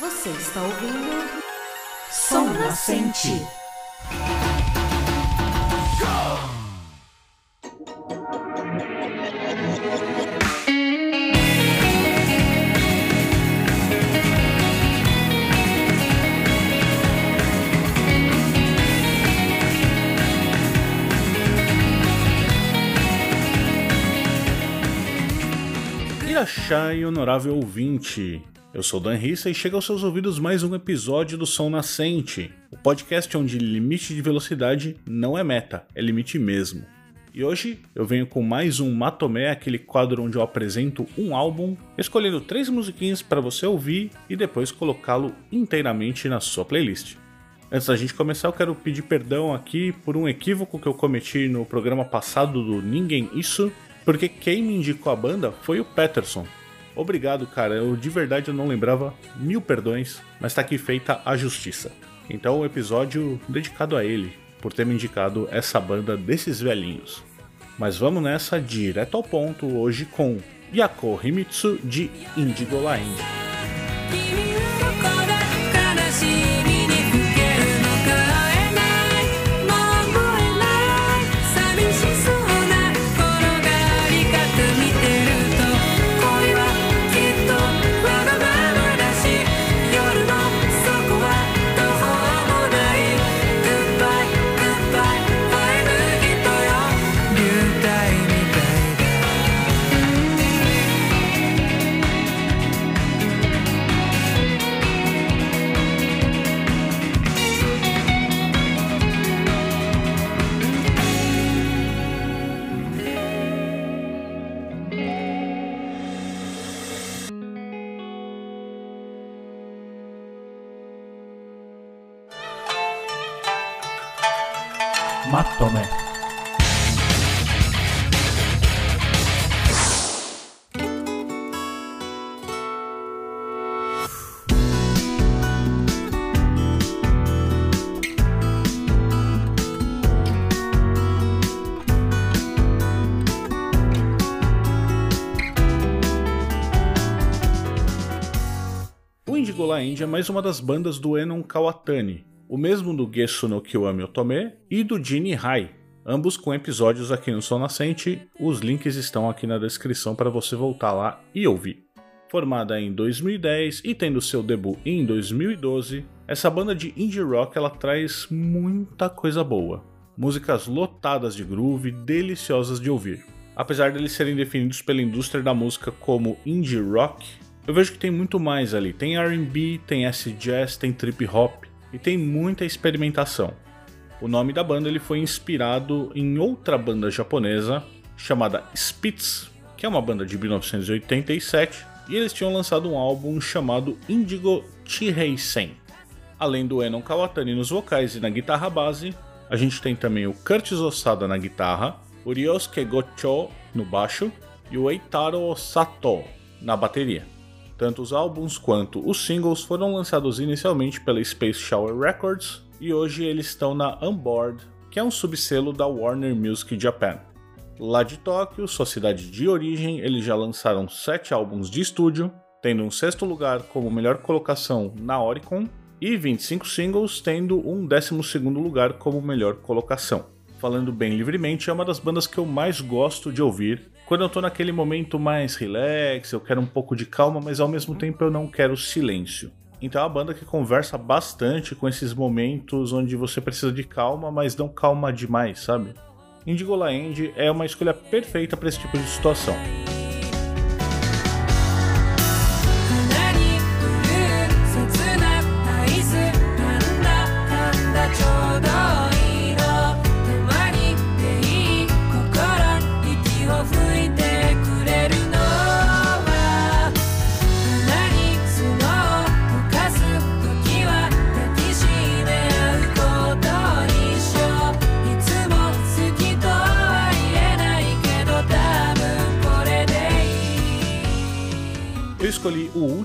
Você está ouvindo Som Nascente. Irachai, honorável ouvinte. Eu sou Dan Rissa e chega aos seus ouvidos mais um episódio do Som Nascente, o podcast onde limite de velocidade não é meta, é limite mesmo. E hoje eu venho com mais um Matomé, aquele quadro onde eu apresento um álbum, escolhendo três musiquinhas para você ouvir e depois colocá-lo inteiramente na sua playlist. Antes da gente começar, eu quero pedir perdão aqui por um equívoco que eu cometi no programa passado do Ninguém Isso, porque quem me indicou a banda foi o Peterson. Obrigado, cara. Eu de verdade eu não lembrava. Mil perdões, mas tá aqui feita a justiça. Então o episódio dedicado a ele por ter me indicado essa banda desses velhinhos. Mas vamos nessa direto ao ponto hoje com Yako Himitsu de Indigo La India. Matome. O Indigo La India é mais uma das bandas do Enon Kawatani, o mesmo do Gesso no Kiwami Otome e do Genie Hai, ambos com episódios aqui no Som Nascente. Os links estão aqui na descrição para você voltar lá e ouvir. Formada em 2010 e tendo seu debut em 2012, essa banda de indie rock ela traz muita coisa boa. Músicas lotadas de groove, deliciosas de ouvir. Apesar deles serem definidos pela indústria da música como indie rock, eu vejo que tem muito mais ali. Tem R&B, tem S-jazz, tem trip hop e tem muita experimentação. O nome da banda ele foi inspirado em outra banda japonesa chamada Spitz, que é uma banda de 1987, e eles tinham lançado um álbum chamado Indigo Chiheisen. Além do Enon Kawatani nos vocais e na guitarra base, a gente tem também o Curtis Osada na guitarra, o Ryosuke Gocho no baixo e o Eitaro Sato na bateria. Tanto os álbuns quanto os singles foram lançados inicialmente pela Space Shower Records e hoje eles estão na Unboard, que é um subselo da Warner Music Japan. Lá de Tóquio, sua cidade de origem, eles já lançaram sete álbuns de estúdio, tendo um sexto lugar como melhor colocação na Oricon e 25 singles, tendo um 12 lugar como melhor colocação. Falando bem livremente, é uma das bandas que eu mais gosto de ouvir quando eu tô naquele momento mais relax, eu quero um pouco de calma, mas ao mesmo tempo eu não quero silêncio. Então é uma banda que conversa bastante com esses momentos onde você precisa de calma, mas não calma demais, sabe? Indigo La End é uma escolha perfeita para esse tipo de situação.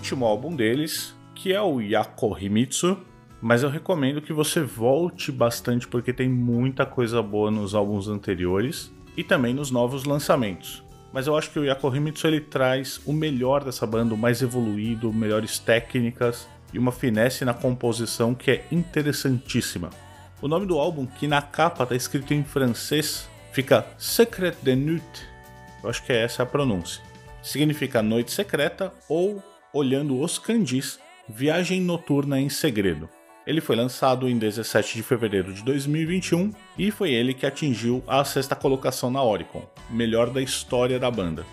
Último álbum deles, que é o Yakohimitsu, mas eu recomendo que você volte bastante porque tem muita coisa boa nos álbuns anteriores e também nos novos lançamentos. Mas eu acho que o Yakohimitsu ele traz o melhor dessa banda, o mais evoluído, melhores técnicas e uma finesse na composição que é interessantíssima. O nome do álbum, que na capa está escrito em francês, fica Secret de Nuit. Eu acho que é essa a pronúncia. Significa noite secreta ou, olhando os kanjis, viagem noturna em segredo. Ele foi lançado em 17 de fevereiro de 2021 e foi ele que atingiu a sexta colocação na Oricon, melhor da história da banda.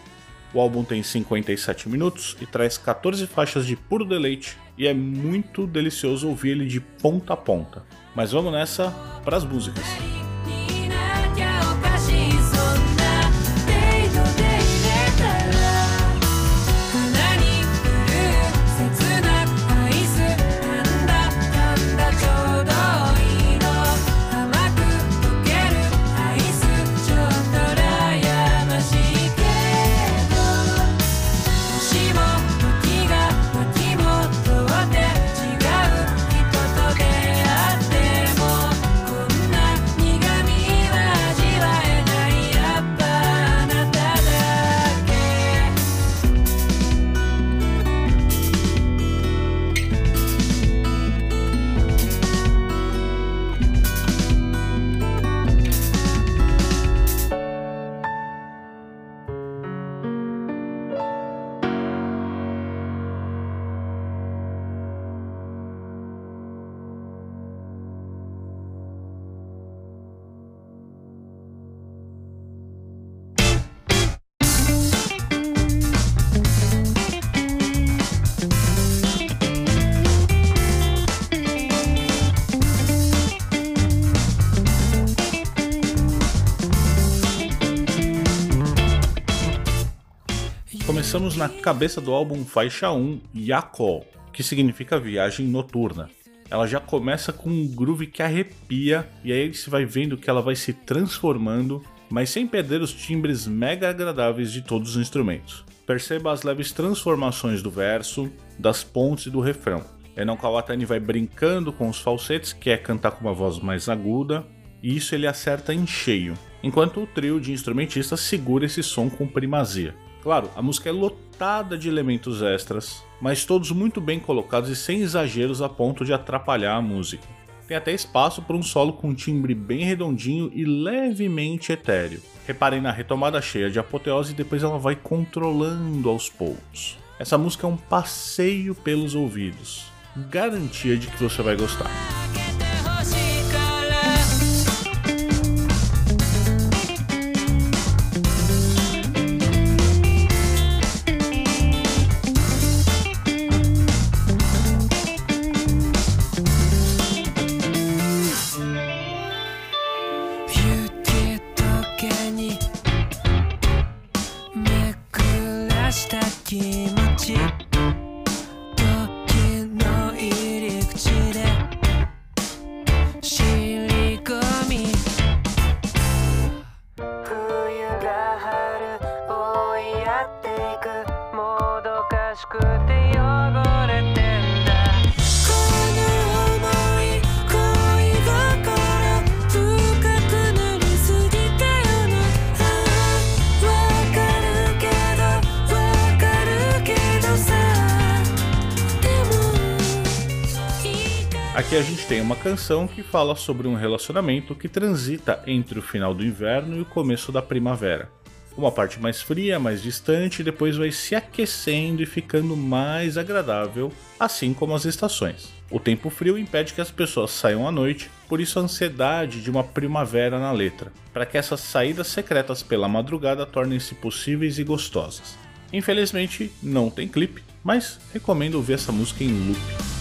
O álbum tem 57 minutos e traz 14 faixas de puro deleite e é muito delicioso ouvir ele de ponta a ponta. Mas vamos nessa para as músicas. Começamos na cabeça do álbum faixa 1, Yakol, que significa viagem noturna. Ela já começa com um groove que arrepia e aí você vai vendo que ela vai se transformando, mas sem perder os timbres mega agradáveis de todos os instrumentos. Perceba as leves transformações do verso, das pontes e do refrão. Enon Kawatani vai brincando com os falsetes, que é cantar com uma voz mais aguda, e isso ele acerta em cheio, enquanto o trio de instrumentistas segura esse som com primazia. Claro, a música é lotada de elementos extras, mas todos muito bem colocados e sem exageros a ponto de atrapalhar a música. Tem até espaço para um solo com timbre bem redondinho e levemente etéreo. Reparem na retomada cheia de apoteose e depois ela vai controlando aos poucos. Essa música é um passeio pelos ouvidos. Garantia de que você vai gostar. した気持ち Aqui a gente tem uma canção que fala sobre um relacionamento que transita entre o final do inverno e o começo da primavera. Uma parte mais fria, mais distante, depois vai se aquecendo e ficando mais agradável, assim como as estações. O tempo frio impede que as pessoas saiam à noite, por isso a ansiedade de uma primavera na letra, para que essas saídas secretas pela madrugada tornem-se possíveis e gostosas. Infelizmente, não tem clipe, mas recomendo ouvir essa música em loop.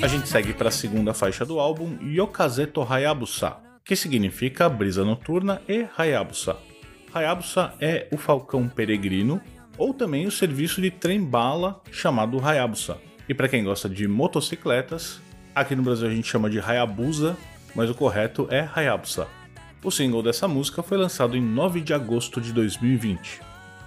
A gente segue para a segunda faixa do álbum, Yokazeto Hayabusa, que significa brisa noturna e Hayabusa. Hayabusa é o falcão peregrino, ou também o serviço de trem-bala chamado Hayabusa. E para quem gosta de motocicletas, aqui no Brasil a gente chama de Hayabusa, mas o correto é Hayabusa. O single dessa música foi lançado em 9 de agosto de 2020.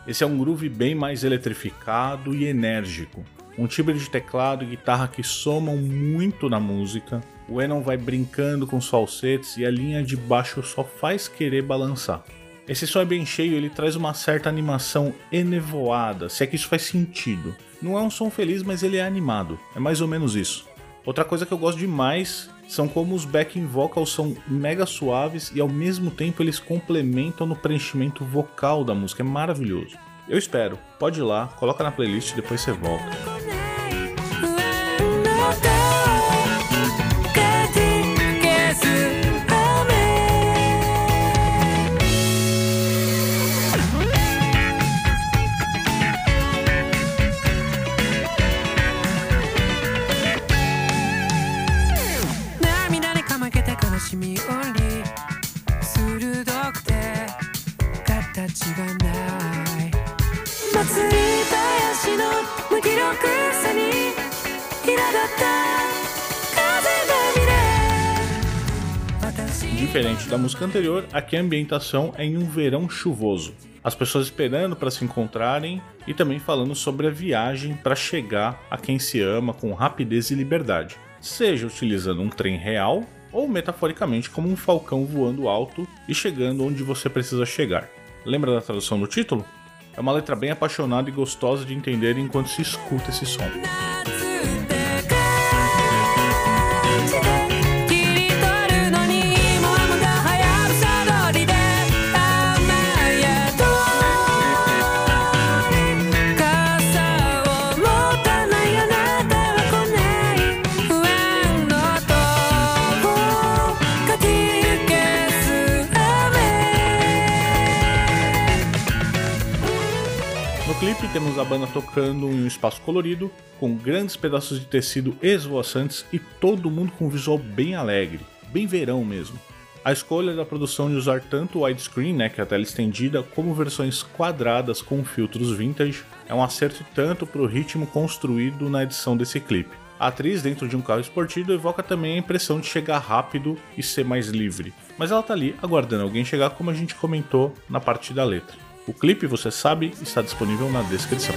Esse é um groove bem mais eletrificado e enérgico, um timbre de teclado e guitarra que somam muito na música. O Enon vai brincando com os falsetes e a linha de baixo só faz querer balançar. Esse som é bem cheio, ele traz uma certa animação enevoada, se é que isso faz sentido. Não é um som feliz, mas ele é animado. É mais ou menos isso. Outra coisa que eu gosto demais são como os backing vocals são mega suaves e ao mesmo tempo eles complementam no preenchimento vocal da música. É maravilhoso. Eu espero. Pode ir lá, coloca na playlist e depois você volta. 祭り林の無気力さに Diferente da música anterior, aqui a ambientação é em um verão chuvoso. As pessoas esperando para se encontrarem e também falando sobre a viagem para chegar a quem se ama com rapidez e liberdade, seja utilizando um trem real ou metaforicamente como um falcão voando alto e chegando onde você precisa chegar. Lembra da tradução do título? É uma letra bem apaixonada e gostosa de entender enquanto se escuta esse som. Temos a banda tocando em um espaço colorido, com grandes pedaços de tecido esvoaçantes e todo mundo com um visual bem alegre, bem verão mesmo. A escolha da produção de usar tanto widescreen, né, que é a tela estendida, como versões quadradas com filtros vintage é um acerto tanto para o ritmo construído na edição desse clipe. A atriz dentro de um carro esportivo evoca também a impressão de chegar rápido e ser mais livre, mas ela tá ali aguardando alguém chegar como a gente comentou na parte da letra. O clipe, você sabe, está disponível na descrição.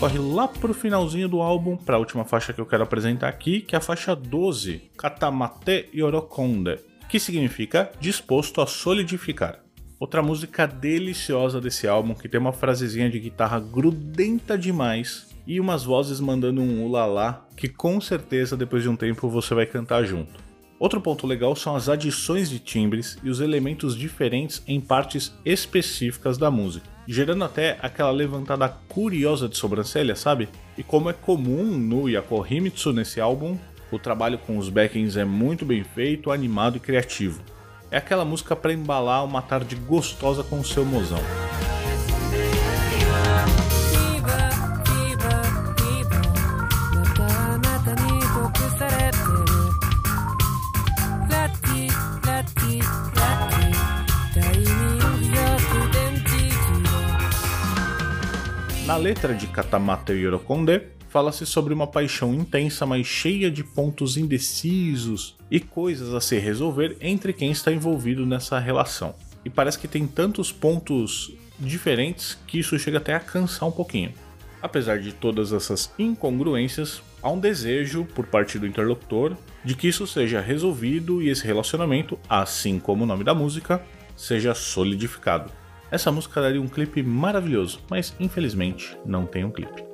Corre lá pro finalzinho do álbum, para a última faixa que eu quero apresentar aqui, que é a faixa 12, Katamate Yorokonde, que significa disposto a solidificar. Outra música deliciosa desse álbum, que tem uma frasezinha de guitarra grudenta demais e umas vozes mandando um ulalá, que com certeza depois de um tempo você vai cantar junto. Outro ponto legal são as adições de timbres e os elementos diferentes em partes específicas da música, gerando até aquela levantada curiosa de sobrancelha, sabe? E como é comum no Yakohimitsu nesse álbum, o trabalho com os backings é muito bem feito, animado e criativo. É aquela música para embalar uma tarde gostosa com o seu mozão. Na letra de Katamata Yorokonde, fala-se sobre uma paixão intensa, mas cheia de pontos indecisos e coisas a se resolver entre quem está envolvido nessa relação. E parece que tem tantos pontos diferentes que isso chega até a cansar um pouquinho. Apesar de todas essas incongruências, há um desejo por parte do interlocutor de que isso seja resolvido e esse relacionamento, assim como o nome da música, seja solidificado. Essa música daria um clipe maravilhoso, mas infelizmente não tem um clipe.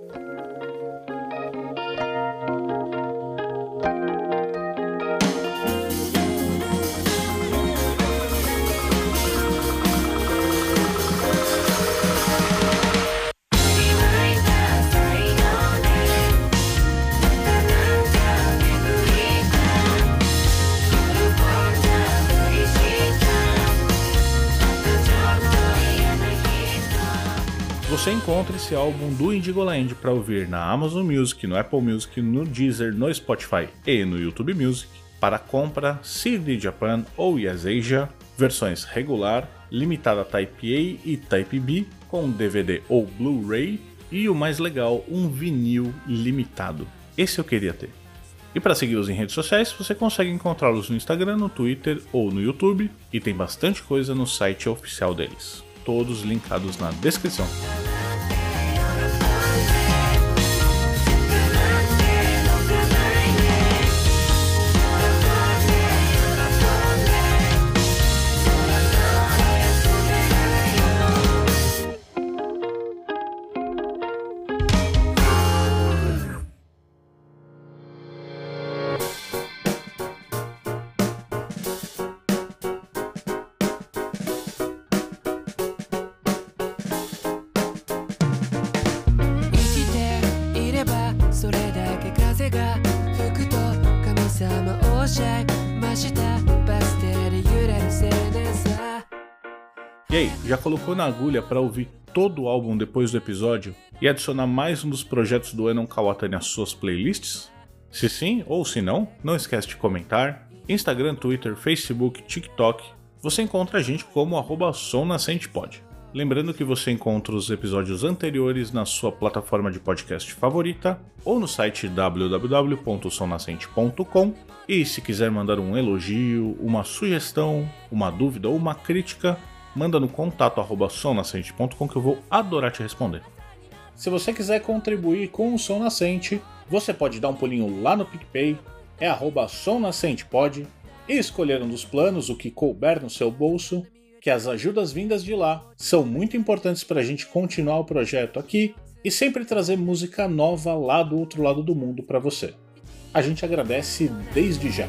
Encontra esse álbum do Indigo Land para ouvir na Amazon Music, no Apple Music, no Deezer, no Spotify e no YouTube Music. Para compra, CD Japan ou Yes Asia, versões regular, limitada Type A e Type B, com DVD ou Blu-ray e o mais legal, um vinil limitado. Esse eu queria ter. E para segui-los em redes sociais, você consegue encontrá-los no Instagram, no Twitter ou no YouTube, e tem bastante coisa no site oficial deles. Todos linkados na descrição. E aí, já colocou na agulha para ouvir todo o álbum depois do episódio e adicionar mais um dos projetos do Enon Kawatani às suas playlists? Se sim ou se não, não esquece de comentar. Instagram, Twitter, Facebook, TikTok, você encontra a gente como arroba somnascentepod. Lembrando que você encontra os episódios anteriores na sua plataforma de podcast favorita ou no site www.somnascente.com. E se quiser mandar um elogio, uma sugestão, uma dúvida ou uma crítica, manda no contato arroba somnascente.com que eu vou adorar te responder. Se você quiser contribuir com o Som Nascente, você pode dar um pulinho lá no PicPay, é arroba somnascentepod, e escolher um dos planos, o que couber no seu bolso, que as ajudas vindas de lá são muito importantes para a gente continuar o projeto aqui e sempre trazer música nova lá do outro lado do mundo para você. A gente agradece desde já.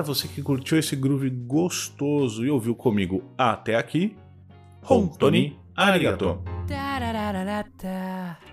para você que curtiu esse groove gostoso e ouviu comigo até aqui, Hontoni Arigato. Arigato.